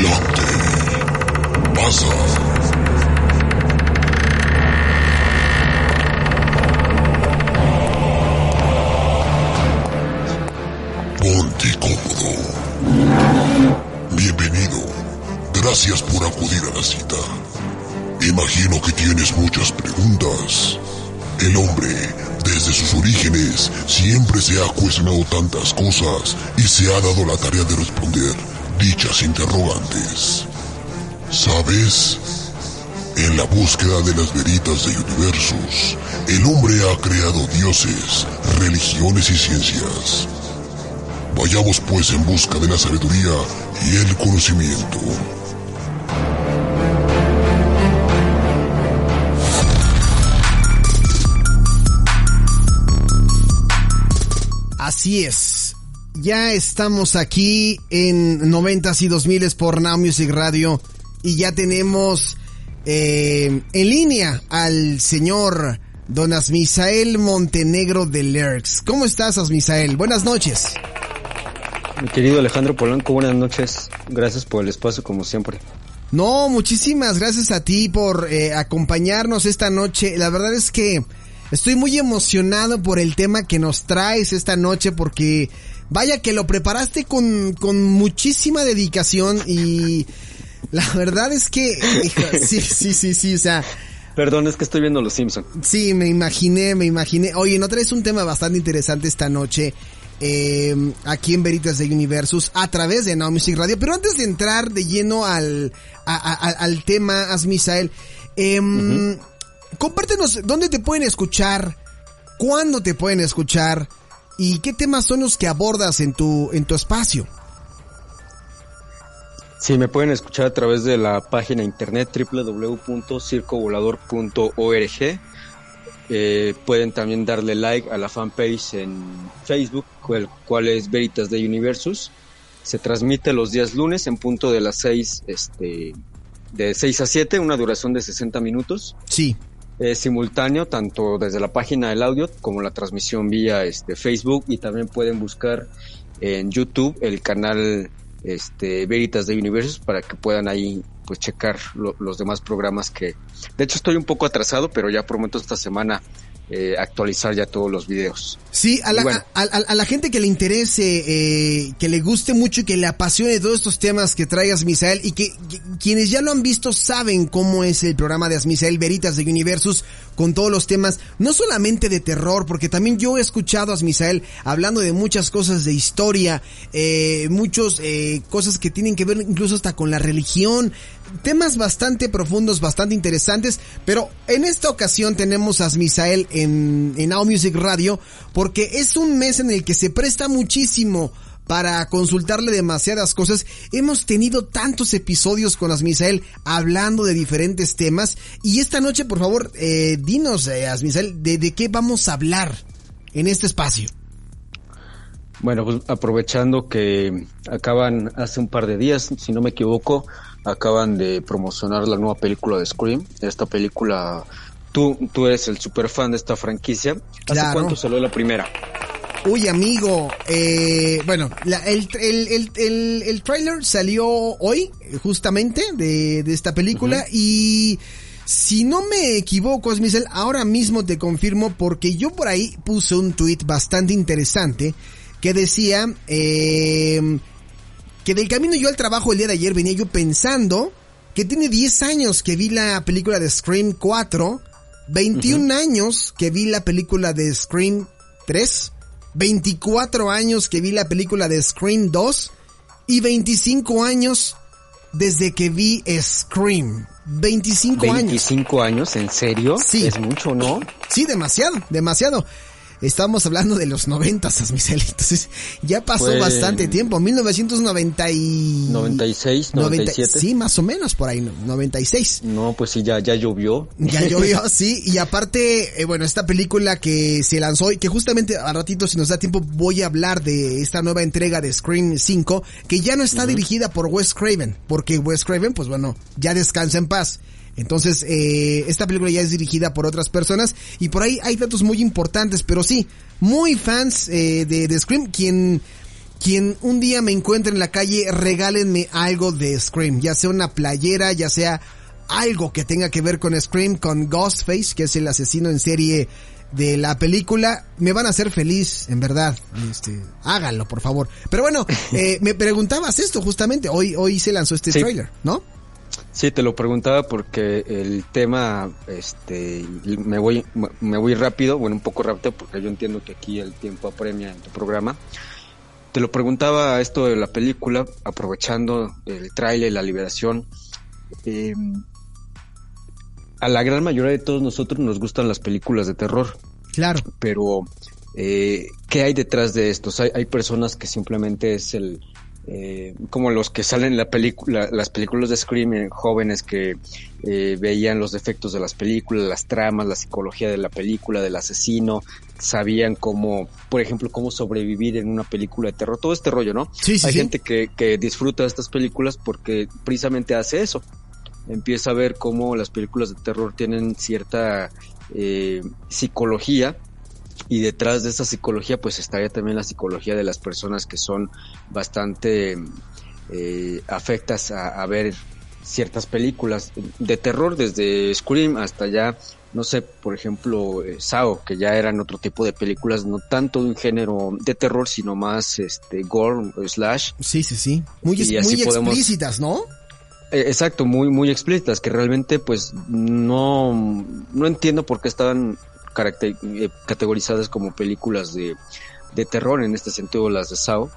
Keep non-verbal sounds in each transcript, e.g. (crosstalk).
Adelante. Pasa. Ponte cómodo. Bienvenido. Gracias por acudir a la cita. Imagino que tienes muchas preguntas. El hombre, desde sus orígenes, siempre se ha cuestionado tantas cosas y se ha dado la tarea de responder dichas interrogantes. ¿Sabes? En la búsqueda de las veritas de universos, el hombre ha creado dioses, religiones y ciencias. Vayamos pues en busca de la sabiduría y el conocimiento. Así es. Ya estamos aquí en 90s y 2000 por Now Music Radio y ya tenemos eh, en línea al señor Don Asmisael Montenegro de Lerx. ¿Cómo estás, Asmisael? Buenas noches. Mi querido Alejandro Polanco, buenas noches. Gracias por el espacio, como siempre. No, muchísimas gracias a ti por eh, acompañarnos esta noche. La verdad es que estoy muy emocionado por el tema que nos traes esta noche porque vaya que lo preparaste con, con muchísima dedicación y la verdad es que hijo, (laughs) sí, sí, sí, sí, o sea, Perdón, es que estoy viendo Los Simpson. Sí, me imaginé, me imaginé. Oye, no traes un tema bastante interesante esta noche. Eh, aquí en Veritas de Universus a través de Now Music Radio. Pero antes de entrar de lleno al, a, a, al tema, Asmisael, eh, uh-huh. compártenos dónde te pueden escuchar, cuándo te pueden escuchar y qué temas son los que abordas en tu, en tu espacio. Sí, me pueden escuchar a través de la página internet www.circovolador.org. Eh, pueden también darle like a la fanpage en Facebook, el cual es Veritas de Universus. Se transmite los días lunes en punto de las 6, este, de 6 a 7, una duración de 60 minutos. Sí. Es simultáneo tanto desde la página del audio como la transmisión vía este, Facebook y también pueden buscar en YouTube el canal este Veritas de Universos para que puedan ahí pues checar lo, los demás programas que de hecho estoy un poco atrasado pero ya prometo esta semana eh, actualizar ya todos los videos. Sí, a la, bueno. a, a, a la gente que le interese, eh, que le guste mucho y que le apasione todos estos temas que trae Asmisael y que, que, quienes ya lo han visto saben cómo es el programa de Asmisael Veritas de Universus con todos los temas, no solamente de terror, porque también yo he escuchado a Asmisael hablando de muchas cosas de historia, eh, muchos eh, cosas que tienen que ver incluso hasta con la religión, temas bastante profundos, bastante interesantes, pero en esta ocasión tenemos a Asmisael en, en Now Music Radio porque es un mes en el que se presta muchísimo para consultarle demasiadas cosas. Hemos tenido tantos episodios con Asmisael hablando de diferentes temas y esta noche, por favor, eh, dinos, eh, Asmisael, de, de qué vamos a hablar en este espacio. Bueno, pues aprovechando que acaban hace un par de días, si no me equivoco, acaban de promocionar la nueva película de Scream. Esta película, tú, tú eres el super fan de esta franquicia. ¿Hace claro. cuánto salió la primera? Uy, amigo, eh, bueno, la, el, el, el, el, el trailer salió hoy, justamente, de, de esta película, uh -huh. y si no me equivoco, Smisel, ahora mismo te confirmo, porque yo por ahí puse un tweet bastante interesante, que decía, eh, que del camino yo al trabajo el día de ayer venía yo pensando que tiene 10 años que vi la película de Scream 4, 21 uh -huh. años que vi la película de Scream 3, 24 años que vi la película de Scream 2 y 25 años desde que vi Scream. 25, 25 años. 25 años, ¿en serio? Sí. Es mucho, ¿no? Sí, demasiado, demasiado. Estamos hablando de los noventas, Asmisel. Entonces, ya pasó Fue bastante tiempo. 1990 y... 96, 97. 90, sí, más o menos por ahí, 96. No, pues sí, ya, ya llovió. Ya (laughs) llovió, sí. Y aparte, eh, bueno, esta película que se lanzó y que justamente a ratito, si nos da tiempo, voy a hablar de esta nueva entrega de Scream 5, que ya no está uh -huh. dirigida por Wes Craven, porque Wes Craven, pues bueno, ya descansa en paz. Entonces, eh, esta película ya es dirigida por otras personas y por ahí hay datos muy importantes, pero sí, muy fans eh, de, de, Scream, quien quien un día me encuentre en la calle, regálenme algo de Scream, ya sea una playera, ya sea algo que tenga que ver con Scream, con Ghostface, que es el asesino en serie de la película, me van a hacer feliz, en verdad. Este, háganlo, por favor. Pero bueno, (laughs) eh, me preguntabas esto justamente, hoy, hoy se lanzó este trailer, ¿no? Sí, te lo preguntaba porque el tema, este, me voy, me voy rápido, bueno, un poco rápido porque yo entiendo que aquí el tiempo apremia en tu programa. Te lo preguntaba esto de la película, aprovechando el tráiler, la liberación. Eh, a la gran mayoría de todos nosotros nos gustan las películas de terror. Claro. Pero, eh, ¿qué hay detrás de estos? Hay, hay personas que simplemente es el, eh, como los que salen en la película, las películas de Scream, eh, jóvenes que eh, veían los defectos de las películas, las tramas, la psicología de la película, del asesino, sabían cómo, por ejemplo, cómo sobrevivir en una película de terror, todo este rollo, ¿no? Sí, sí, Hay sí. gente que, que disfruta de estas películas porque precisamente hace eso. Empieza a ver cómo las películas de terror tienen cierta eh, psicología y detrás de esa psicología pues estaría también la psicología de las personas que son bastante eh, afectas a, a, ver ciertas películas de terror desde Scream hasta ya no sé por ejemplo eh, Sao que ya eran otro tipo de películas no tanto de un género de terror sino más este gore slash. Sí sí sí. Muy, muy podemos... explícitas no eh, Exacto, muy, muy explícitas, que realmente pues no, no entiendo por qué estaban categorizadas como películas de, de, terror, en este sentido las de Sao.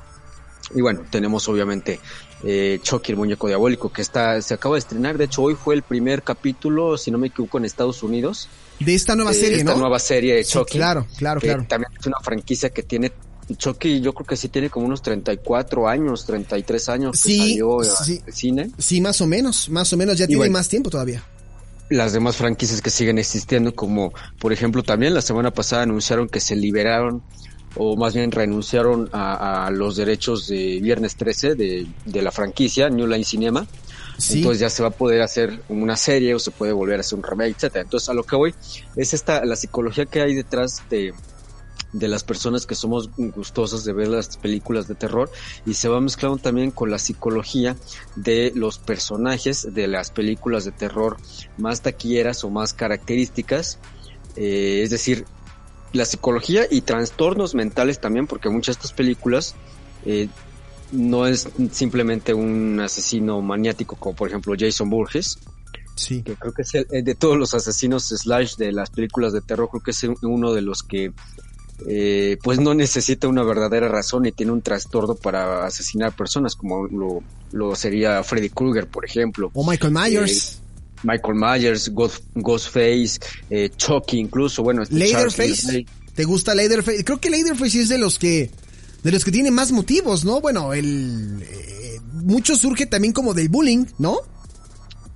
Y bueno, tenemos obviamente eh, Chucky, el muñeco diabólico, que está, se acaba de estrenar. De hecho, hoy fue el primer capítulo, si no me equivoco, en Estados Unidos. De esta nueva serie, esta ¿no? nueva serie de Chucky. Sí, claro, claro, claro. También es una franquicia que tiene Chucky yo creo que sí tiene como unos 34 años, 33 años sí, que salió sí, al cine. Sí, más o menos, más o menos, ya y tiene bueno, más tiempo todavía. Las demás franquicias que siguen existiendo, como por ejemplo también la semana pasada anunciaron que se liberaron o más bien renunciaron a, a los derechos de Viernes 13 de, de la franquicia New Line Cinema. Sí. Entonces ya se va a poder hacer una serie o se puede volver a hacer un remake, etcétera. Entonces a lo que voy es esta la psicología que hay detrás de de las personas que somos gustosas de ver las películas de terror y se va mezclando también con la psicología de los personajes de las películas de terror más taquilleras o más características, eh, es decir, la psicología y trastornos mentales también, porque muchas de estas películas eh, no es simplemente un asesino maniático como por ejemplo Jason Burgess, Sí. Que creo que es el, de todos los asesinos slash de las películas de terror, creo que es uno de los que eh, pues no necesita una verdadera razón y tiene un trastorno para asesinar personas como lo, lo sería Freddy Krueger, por ejemplo. O Michael Myers. Eh, Michael Myers, Ghost, Ghostface, eh, Chucky incluso, bueno. Este ¿Te gusta Leatherface? Creo que Leatherface es de los que de los que tiene más motivos, ¿no? Bueno, el eh, mucho surge también como del bullying, ¿no?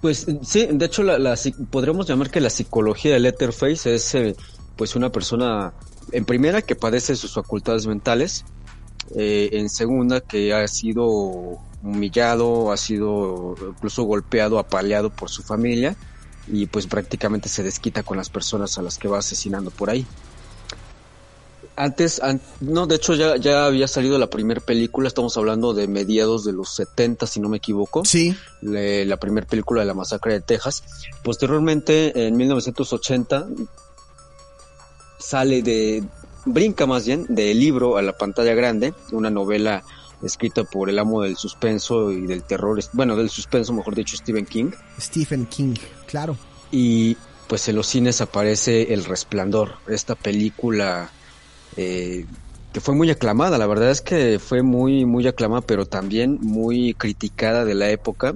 Pues sí, de hecho la, la podríamos llamar que la psicología de Leatherface es eh, pues una persona en primera que padece sus facultades mentales, eh, en segunda que ha sido humillado, ha sido incluso golpeado, apaleado por su familia y pues prácticamente se desquita con las personas a las que va asesinando por ahí. Antes, an no, de hecho ya, ya había salido la primera película, estamos hablando de mediados de los 70 si no me equivoco. Sí. Le, la primera película de la masacre de Texas. Posteriormente, en 1980, sale de, brinca más bien del libro a la pantalla grande, una novela escrita por el amo del suspenso y del terror, bueno, del suspenso, mejor dicho, Stephen King. Stephen King, claro. Y pues en los cines aparece El Resplandor, esta película eh, que fue muy aclamada, la verdad es que fue muy, muy aclamada, pero también muy criticada de la época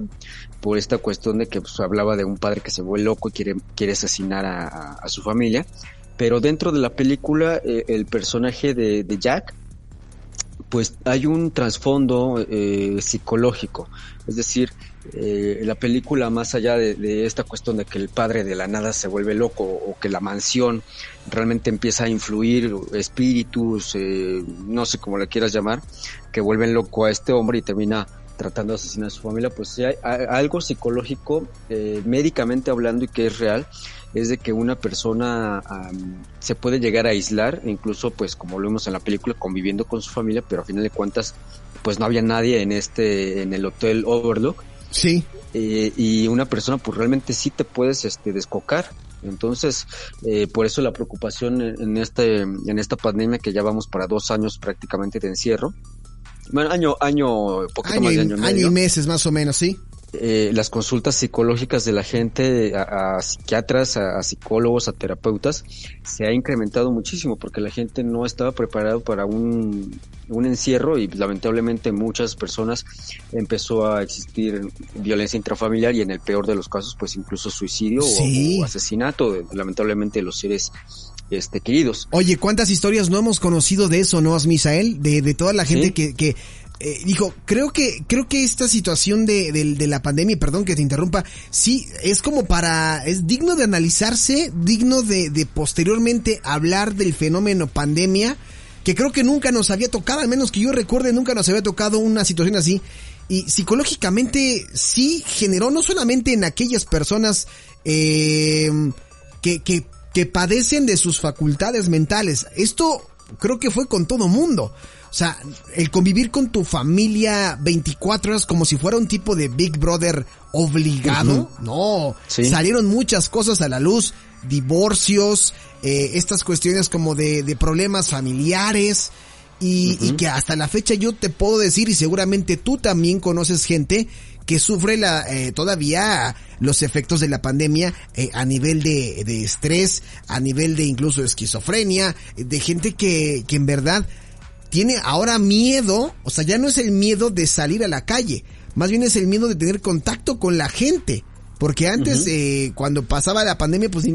por esta cuestión de que pues, hablaba de un padre que se vuelve loco y quiere, quiere asesinar a, a, a su familia pero dentro de la película eh, el personaje de, Jack pues hay un trasfondo eh, psicológico. Es decir eh, la película más allá de, de, esta cuestión de que el padre de la nada se vuelve loco o que la mansión realmente empieza a influir espíritus eh, no sé cómo le quieras llamar que vuelven loco a este hombre y termina tratando de asesinar a su familia pues sí hay, hay algo psicológico eh, médicamente hablando y que es real es de que una persona se puede llegar a aislar, incluso pues como lo vemos en la película, conviviendo con su familia, pero a final de cuentas pues no había nadie en este, en el hotel Overlook. Sí. Eh, y una persona pues realmente sí te puedes este, descocar. Entonces, eh, por eso la preocupación en, este, en esta pandemia que ya vamos para dos años prácticamente de encierro. Bueno, año, año, poquito más de año, año y meses más o menos, sí. Eh, las consultas psicológicas de la gente a, psiquiatras, a, psicólogos, a terapeutas, se ha incrementado muchísimo porque la gente no estaba preparada para un, un encierro y lamentablemente muchas personas empezó a existir violencia intrafamiliar y en el peor de los casos pues incluso suicidio o, asesinato lamentablemente de los seres este, queridos. Oye, ¿cuántas historias no hemos conocido de eso, no, Misael? De, de toda la gente que, que eh, dijo, creo que, creo que esta situación de, de, la pandemia, perdón que te interrumpa, sí, es como para, es digno de analizarse, digno de, de posteriormente hablar del fenómeno pandemia, que creo que nunca nos había tocado, al menos que yo recuerde, nunca nos había tocado una situación así. Y psicológicamente sí generó no solamente en aquellas personas eh, que, que, que padecen de sus facultades mentales, esto creo que fue con todo mundo. O sea, el convivir con tu familia 24 horas como si fuera un tipo de Big Brother obligado. No, salieron muchas cosas a la luz, divorcios, eh, estas cuestiones como de, de problemas familiares. Y, y, que hasta la fecha yo te puedo decir, y seguramente tú también conoces gente que sufre la, eh, todavía los efectos de la pandemia eh, a nivel de, de, estrés, a nivel de incluso esquizofrenia, de gente que, que en verdad tiene ahora miedo, o sea, ya no es el miedo de salir a la calle, más bien es el miedo de tener contacto con la gente. Porque antes, eh, cuando pasaba la pandemia, pues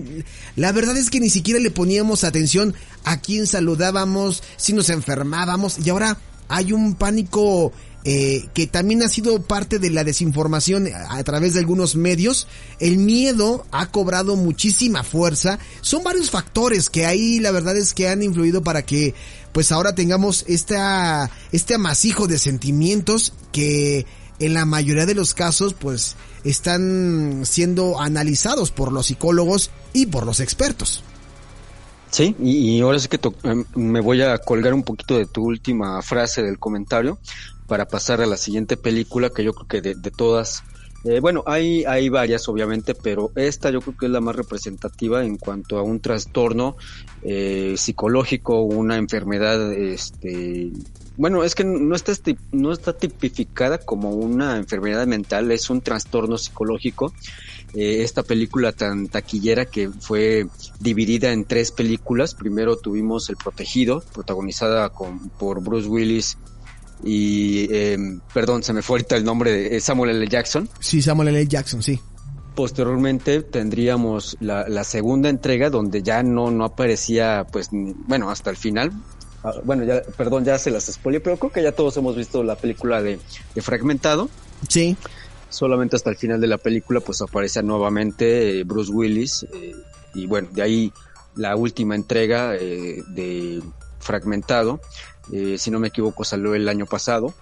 la verdad es que ni siquiera le poníamos atención a quién saludábamos, si nos enfermábamos, y ahora hay un pánico eh, que también ha sido parte de la desinformación a, través de algunos medios. El miedo ha cobrado muchísima fuerza. Son varios factores que ahí la verdad es que han influido para que pues ahora tengamos esta, este amasijo de sentimientos que en la mayoría de los casos pues están siendo analizados por los psicólogos y por los expertos. Sí, y, ahora sí que em, me voy a colgar un poquito de tu última frase del comentario para pasar a la siguiente película que yo creo que de, de todas eh, bueno, hay, hay varias obviamente, pero esta yo creo que es la más representativa en cuanto a un trastorno eh, psicológico, una enfermedad, este, bueno, es que no está, no está tipificada como una enfermedad mental, es un trastorno psicológico. Eh, esta película tan taquillera que fue dividida en tres películas. Primero tuvimos El Protegido, protagonizada con, por Bruce Willis y eh, perdón, se me fue ahorita el nombre de Samuel L. Jackson. Sí, Samuel L. Jackson, sí. Posteriormente tendríamos la, la segunda entrega donde ya no, no aparecía, pues, bueno, hasta el final. Ah, bueno, ya, perdón, ya se las spoilé, pero creo que ya todos hemos visto la película de, de Fragmentado. Sí. Solamente hasta el final de la película, pues aparece nuevamente eh, Bruce Willis. Eh, y bueno, de ahí la última entrega eh, de Fragmentado, eh, si no me equivoco salió el año pasado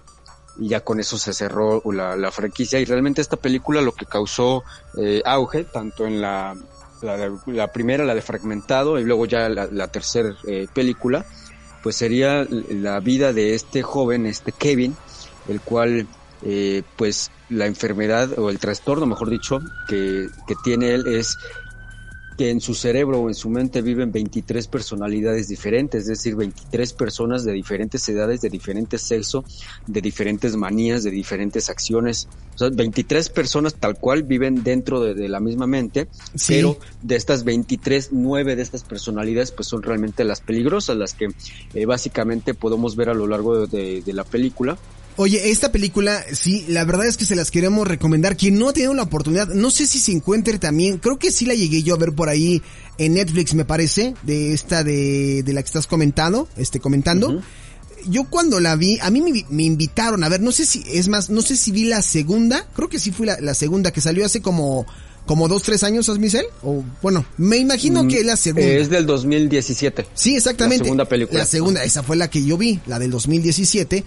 y ya con eso se cerró la, franquicia y realmente esta película lo que causó eh, auge tanto en la, la, primera la de fragmentado y luego ya la, tercera eh, película pues sería la vida de este joven este Kevin el cual pues la enfermedad o el trastorno mejor dicho que, que tiene él es que en su cerebro o en su mente viven 23 personalidades diferentes, es decir, 23 personas de diferentes edades, de diferentes sexo, de diferentes manías, de diferentes acciones. O sea, 23 personas tal cual viven dentro de, la misma mente, pero de estas 23, 9 de estas personalidades pues son realmente las peligrosas, las que eh, básicamente podemos ver a lo largo de la película Oye, esta película, sí, la verdad es que se las queremos recomendar. Quien no ha tenido la oportunidad, no sé si se encuentre también, creo que sí la llegué yo a ver por ahí en Netflix, me parece, de esta de, de la que estás comentando, este, comentando. Yo cuando la vi, a mí me, invitaron a ver, no sé si, es más, no sé si vi la segunda, creo que sí fue la, segunda que salió hace como, como dos, tres años, Asmicel? O, bueno, me imagino mm, que es la segunda. Es del 2017. Sí, exactamente. La segunda película. La segunda, esa fue la que yo vi, la del 2017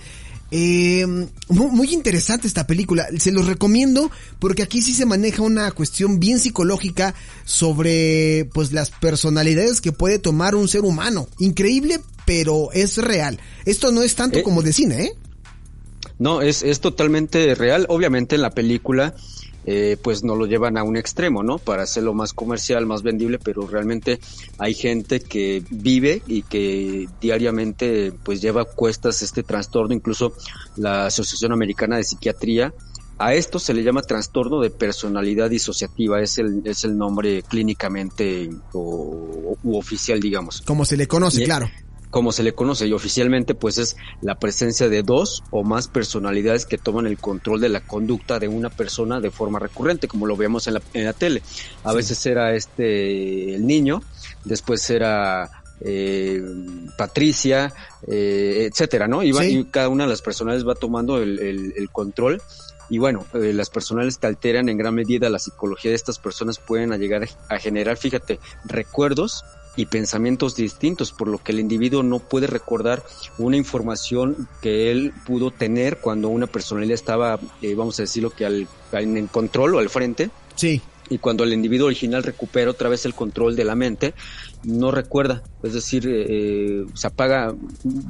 Eh, muy, interesante esta película. Se los recomiendo porque aquí sí se maneja una cuestión bien psicológica sobre pues las personalidades que puede tomar un ser humano. Increíble, pero es real. Esto no es tanto eh, como de cine, ¿eh? No, es, es totalmente real. Obviamente en la película eh, pues no lo llevan a un extremo, ¿no? Para hacerlo más comercial, más vendible, pero realmente hay gente que vive y que diariamente pues lleva cuestas este trastorno, incluso la Asociación Americana de Psiquiatría a esto se le llama trastorno de personalidad disociativa, es el, es el nombre clínicamente o, u oficial, digamos. Como se le conoce, claro como se le conoce y oficialmente, pues es la presencia de dos o más personalidades que toman el control de la conducta de una persona de forma recurrente, como lo vemos en la, en la tele. A veces era este el niño, después era eh, Patricia, eh, etcétera, ¿no? Y, y, cada una de las personalidades va tomando el, el, control. Y bueno, eh, las personales que alteran en gran medida la psicología de estas personas pueden llegar a generar, fíjate, recuerdos y pensamientos distintos, por lo que el individuo no puede recordar una información que él pudo tener cuando una personalidad estaba, eh, vamos a decirlo que al, en control o al frente. Sí. Y cuando el individuo original recupera otra vez el control de la mente, no recuerda, es decir, eh, se apaga,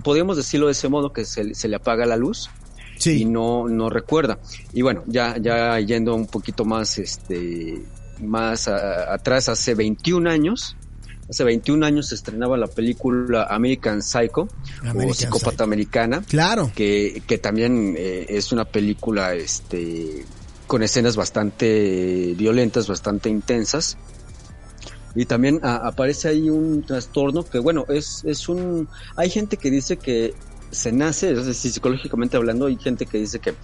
podríamos decirlo de ese modo, que se, se le apaga la luz, sí. y no, no recuerda. Y bueno, ya, ya yendo un poquito más, este, más atrás, hace 21 años, Hace 21 años se estrenaba la película American Psycho o Psicópata Americana. Claro. Que, que también eh, es una película este con escenas bastante violentas, bastante intensas. Y también aparece ahí un trastorno que, bueno, es, es un... Hay gente que dice que se nace, es decir, psicológicamente hablando, hay gente que dice que,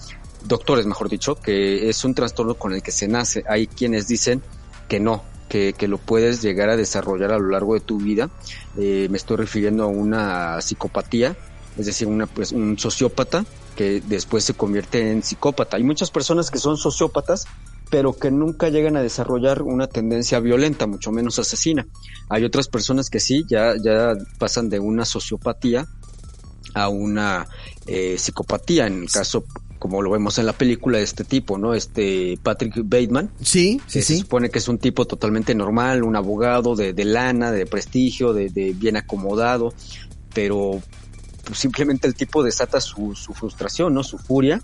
doctores mejor dicho, que es un trastorno con el que se nace. Hay quienes dicen que no, que, que, lo puedes llegar a desarrollar a lo largo de tu vida. Eh, me estoy refiriendo a una psicopatía, es decir, una, pues, un sociópata que después se convierte en psicópata. Hay muchas personas que son sociópatas, pero que nunca llegan a desarrollar una tendencia violenta, mucho menos asesina. Hay otras personas que sí, ya, ya pasan de una sociopatía a una eh, psicopatía. En el caso como lo vemos en la película de este tipo, ¿no? Este Patrick Bateman. Sí, sí, Se supone que es un tipo totalmente normal, un abogado de, de lana, de prestigio, de, de, bien acomodado, pero pues, simplemente el tipo desata su, su frustración, ¿no? Su furia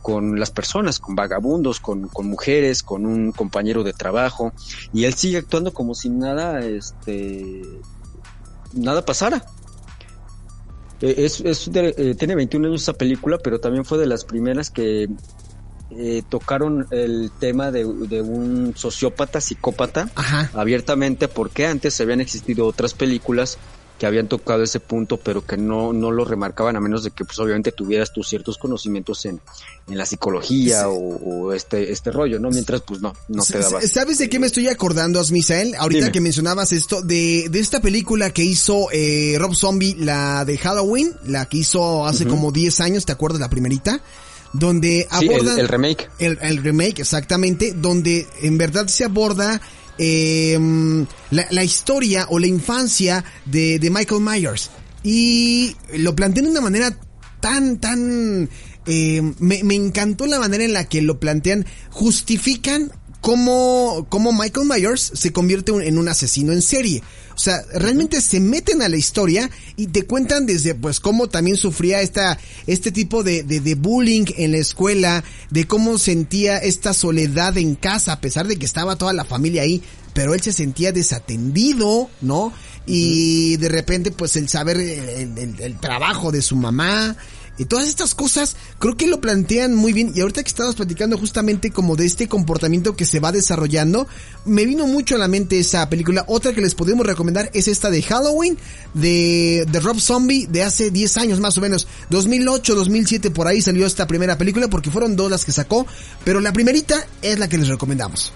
con las personas, con vagabundos, con, con, mujeres, con un compañero de trabajo, y él sigue actuando como si nada, este, nada pasara. Eh, es, es eh, tiene 21 años esa película, pero también fue de las primeras que eh, tocaron el tema de, de un sociópata, psicópata, abiertamente, porque antes habían existido otras películas que habían tocado ese punto, pero que no, no lo remarcaban a menos de que pues obviamente tuvieras tus ciertos conocimientos en, en la psicología o, este, este rollo, ¿no? Mientras pues no, no te dabas. ¿Sabes de qué me estoy acordando, Asmisael? Ahorita que mencionabas esto, de, de esta película que hizo eh, Rob Zombie, la de Halloween, la que hizo hace como 10 años, ¿te acuerdas la primerita? donde abordan el, remake. El, el, remake, exactamente, donde en verdad se aborda eh, la, historia o la infancia de, de, Michael Myers. Y lo planteé de una manera tan, tan... Eh, me, me encantó la manera en la que lo plantean. Justifican cómo, cómo Michael Myers se convierte en un asesino en serie. O sea, realmente se meten a la historia y te cuentan desde pues cómo también sufría esta, este tipo de, de, de, bullying en la escuela, de cómo sentía esta soledad en casa, a pesar de que estaba toda la familia ahí, pero él se sentía desatendido, ¿no? Y de repente pues el saber el, el, el trabajo de su mamá, y todas estas cosas creo que lo plantean muy bien. Y ahorita que estabas platicando justamente como de este comportamiento que se va desarrollando, me vino mucho a la mente esa película. Otra que les podemos recomendar es esta de Halloween, de, de Rob Zombie, de hace 10 años más o menos. 2008, 2007 por ahí salió esta primera película porque fueron dos las que sacó. Pero la primerita es la que les recomendamos.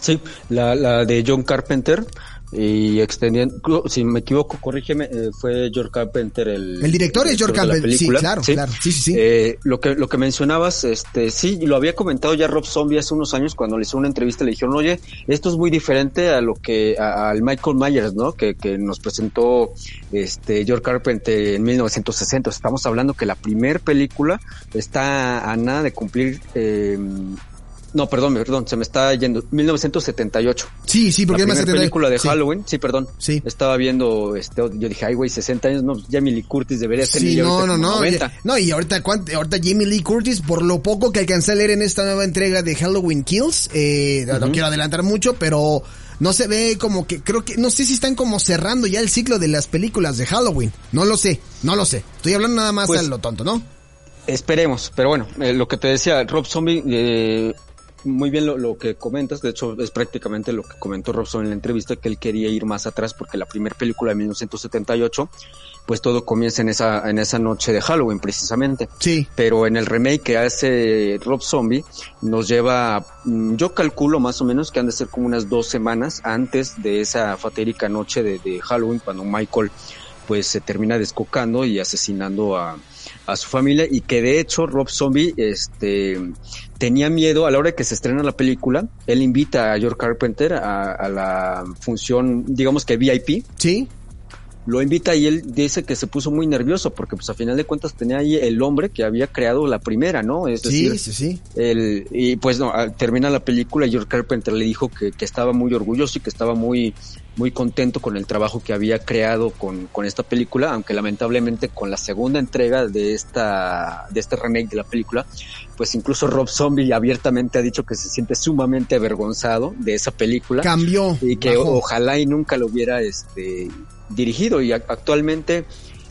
Sí, la, la de John Carpenter y extendiendo, si me equivoco, corrígeme, eh, fue George Carpenter el... El director es George Carpenter, sí, claro, claro, sí, sí, sí. Eh, lo que, lo que mencionabas, este, sí, lo había comentado ya Rob Zombie hace unos años cuando le hizo una entrevista, le dijeron, oye, esto es muy diferente a lo que, al Michael Myers, ¿no? Que, que nos presentó, este, George Carpenter en 1960. Estamos hablando que la primer película está a nada de cumplir, eh, no, perdón, perdón, se me está yendo. 1978. Sí, sí, porque la película de Halloween. Sí, perdón. Sí. Estaba viendo, este, yo dije, ay, güey, 60 años, no, Jamie Lee Curtis debería ser. Sí, no, no, no. No, y ahorita, ahorita Jamie Lee Curtis, por lo poco que alcancé a leer en esta nueva entrega de Halloween Kills, eh, no quiero adelantar mucho, pero no se ve como que, creo que, no sé si están como cerrando ya el ciclo de las películas de Halloween. No lo sé, no lo sé. Estoy hablando nada más pues, a lo tonto, ¿no? Esperemos, pero bueno, eh, lo que te decía, Rob Zombie, eh, muy bien lo, que comentas, de hecho es prácticamente lo que comentó Robson en la entrevista, que él quería ir más atrás porque la primera película de 1978, pues todo comienza en esa, en esa noche de Halloween precisamente. Sí. Pero en el remake que hace Rob Zombie nos lleva, mm, yo calculo más o menos que han de ser como unas dos semanas antes de esa fatídica noche de, de Halloween cuando Michael pues se termina descocando y asesinando a, a su familia y que de hecho Rob Zombie este tenía miedo a la hora de que se estrena la película, él invita a George Carpenter a, a la función, digamos que VIP. Sí lo invita y él dice que se puso muy nervioso porque pues a final de cuentas tenía ahí el hombre que había creado la primera, ¿no? Es decir, sí, sí, sí. El, y pues no, termina la película y George Carpenter le dijo que, que, estaba muy orgulloso y que estaba muy, muy contento con el trabajo que había creado con, con esta película, aunque lamentablemente con la segunda entrega de esta, de este remake de la película, pues incluso Rob Zombie abiertamente ha dicho que se siente sumamente avergonzado de esa película. Cambió. Y que ojalá y nunca lo hubiera este dirigido y actualmente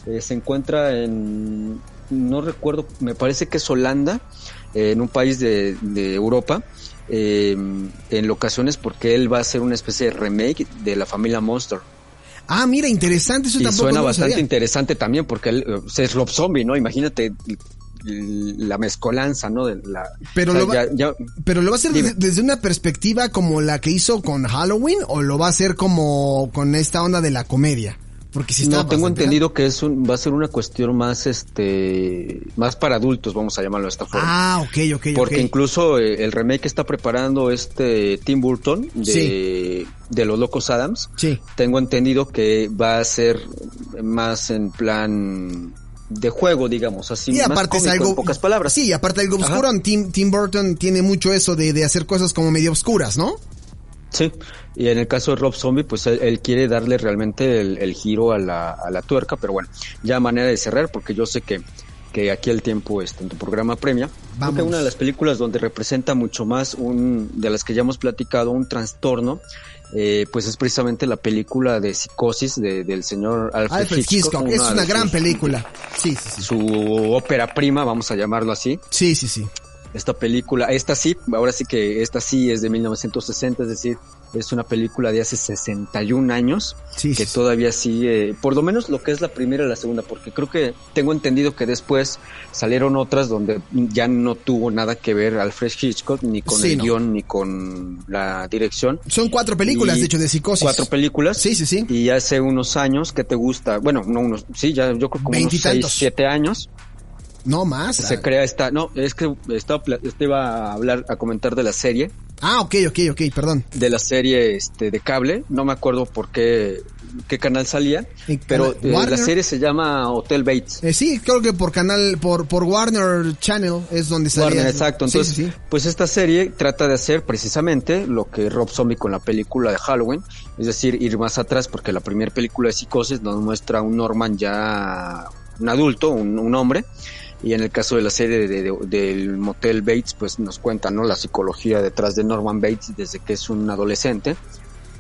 eh, se encuentra en, no recuerdo, me parece que es Holanda, eh, en un país de, Europa, em, en locaciones porque él va a hacer una especie de remake de la familia Monster. Ah, mira, interesante, eso y suena bastante interesante también porque él es Rob Zombie, ¿no? Imagínate la mezcolanza, ¿no? De la, pero, lo va, pero lo va a hacer desde una perspectiva como la que hizo con Halloween o lo va a hacer como con esta onda de la comedia. Porque si no tengo entendido que es un, va a ser una cuestión más este más para adultos, vamos a llamarlo de esta forma. Ah, ok, ok. Porque incluso eh, el remake que está preparando este Tim Burton de, de Los Locos Adams, sí. tengo entendido que va a ser más en plan de juego, digamos, así y aparte es algo, en pocas palabras. Sí, aparte algo oscuro, Tim, Tim Burton tiene mucho eso de, de hacer cosas como medio oscuras, ¿no? Sí, y en el caso de Rob Zombie, pues él, quiere darle realmente el, giro a la, a la, tuerca, pero bueno, ya manera de cerrar, porque yo sé que, que aquí el tiempo está en tu programa premia. Creo que una de las películas donde representa mucho más un, de las que ya hemos platicado, un trastorno, eh, pues es precisamente la película de Psicosis de, del señor Alfred, Hitchcock. Es una gran película. Sí, sí, sí. Su ópera prima, vamos a llamarlo así. Sí, sí, sí. Esta película, esta sí, ahora sí que esta sí es de 1960, es decir, es una película de hace 61 años que todavía sigue, por lo menos lo que es la primera y la segunda, porque creo que tengo entendido que después salieron otras donde ya no tuvo nada que ver Alfred Hitchcock ni con el guion ni con la dirección. Son cuatro películas, de hecho, de psicosis. Cuatro películas. Sí, sí, sí. Y hace unos años que te gusta, bueno, no unos, sí, ya yo creo como unos años. No más. Se crea esta, no, es que estaba, este iba a hablar, a comentar de la serie Ah, ok, ok, ok, perdón. De la serie este, de cable, no me acuerdo por qué, qué canal salía, pero eh, la serie se llama Hotel Bates. Eh, sí, creo que por canal, por, por Warner Channel es donde salía. Warner, exacto. Entonces, pues esta serie trata de hacer precisamente lo que Rob Zombie con la película de Halloween, es decir, ir más atrás porque la primera película de Psicosis nos muestra a un Norman ya un adulto, un, un hombre, y en el caso de la serie de, del Motel Bates, pues nos cuenta, ¿no? La psicología detrás de Norman Bates desde que es un adolescente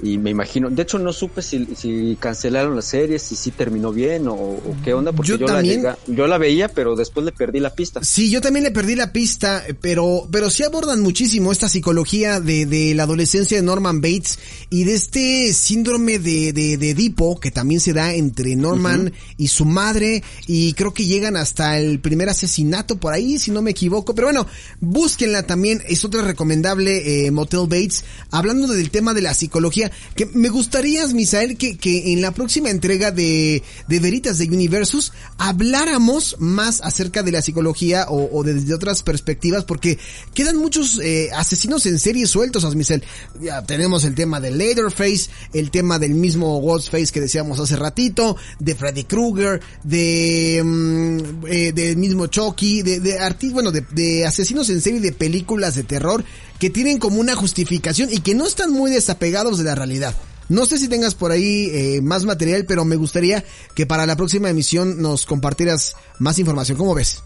y me imagino, de hecho no supe si, si cancelaron la serie, si sí terminó bien o, qué onda, porque yo, la yo la veía, pero después le perdí la pista. Sí, yo también le perdí la pista, pero, pero sí abordan muchísimo esta psicología de, de la adolescencia de Norman Bates y de este síndrome de, de, de Edipo que también se da entre Norman y su madre y creo que llegan hasta el primer asesinato por ahí, si no me equivoco, pero bueno, búsquenla también, es otra recomendable eh, Motel Bates, hablando del tema de la psicología que me gustaría, Misael, que, que en la próxima entrega de, de Veritas de Universus habláramos más acerca de la psicología o, desde otras perspectivas, porque quedan muchos eh, asesinos en serie sueltos, Asmisel. Ya tenemos el tema de Leatherface, el tema del mismo Ghostface que decíamos hace ratito, de Freddy Krueger, de mm, eh, del mismo Chucky, de, de bueno, de, de asesinos en serie de películas de terror que tienen como una justificación y que no están muy desapegados de la realidad. No sé si tengas por ahí eh, más material, pero me gustaría que para la próxima emisión nos compartieras más información. ¿Cómo ves?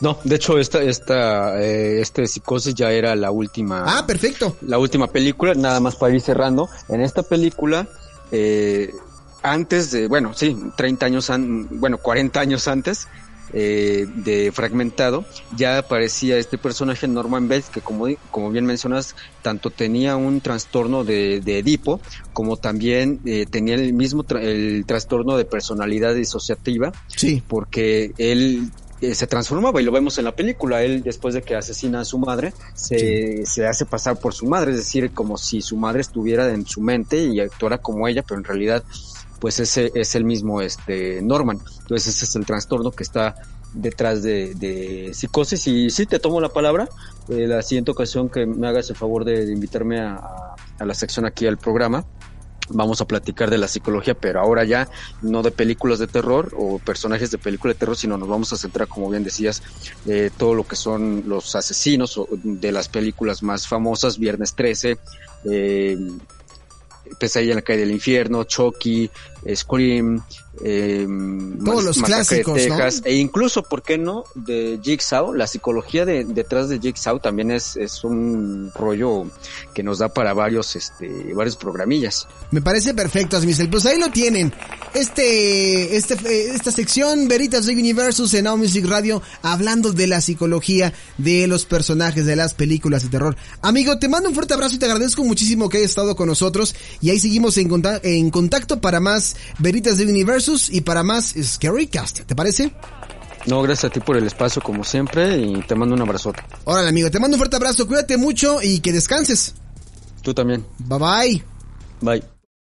No, de hecho esta esta eh, este psicosis ya era la última Ah, perfecto. la última película, nada más para ir cerrando. En esta película, eh, antes de, bueno, sí, 30 años, an- bueno, 40 años antes eh, de Fragmentado, ya aparecía este personaje Norman Bates, que como, como bien mencionas, tanto tenía un trastorno de, de Edipo, como también eh, tenía el mismo, tra- el trastorno de personalidad disociativa, Sí. porque él eh, se transformaba y lo vemos en la película. Él después de que asesina a su madre se, se hace pasar por su madre, es decir, como si su madre estuviera en su mente y actuara como ella, pero en realidad pues ese es el mismo este Norman. Entonces ese es el trastorno que está detrás de, de psicosis y sí te tomo la palabra eh, la siguiente ocasión que me hagas el favor de, invitarme a, a- la sección aquí al programa vamos a platicar de la psicología, pero ahora ya no de películas de terror o personajes de película de terror, sino nos vamos a centrar, como bien decías, eh, todo lo que son los asesinos de las películas más famosas, Viernes 13, eh, Pesadilla en la calle del infierno, Chucky, Scream, eh, Todos los de clásicos, ¿no? Texas, e incluso, ¿por qué no?, de Jigsaw, la psicología de, detrás de Jigsaw también es, es un rollo que nos da para varios, este, varios programillas. Me parece perfecto, Asmisel. Pues ahí lo tienen. Este, este, esta sección, Veritas de Universus en Now Music Radio, hablando de la psicología de los personajes de las películas de terror. Amigo, te mando un fuerte abrazo y te agradezco muchísimo que hayas estado con nosotros. Y ahí seguimos en, conta- en contacto para más Veritas de Universus y para más Scary Cast. ¿Te parece? No, gracias a ti por el espacio como siempre y te mando un abrazote. Órale, amigo, te mando un fuerte abrazo. Cuídate mucho y que descanses. Tú también. Bye bye. Bye.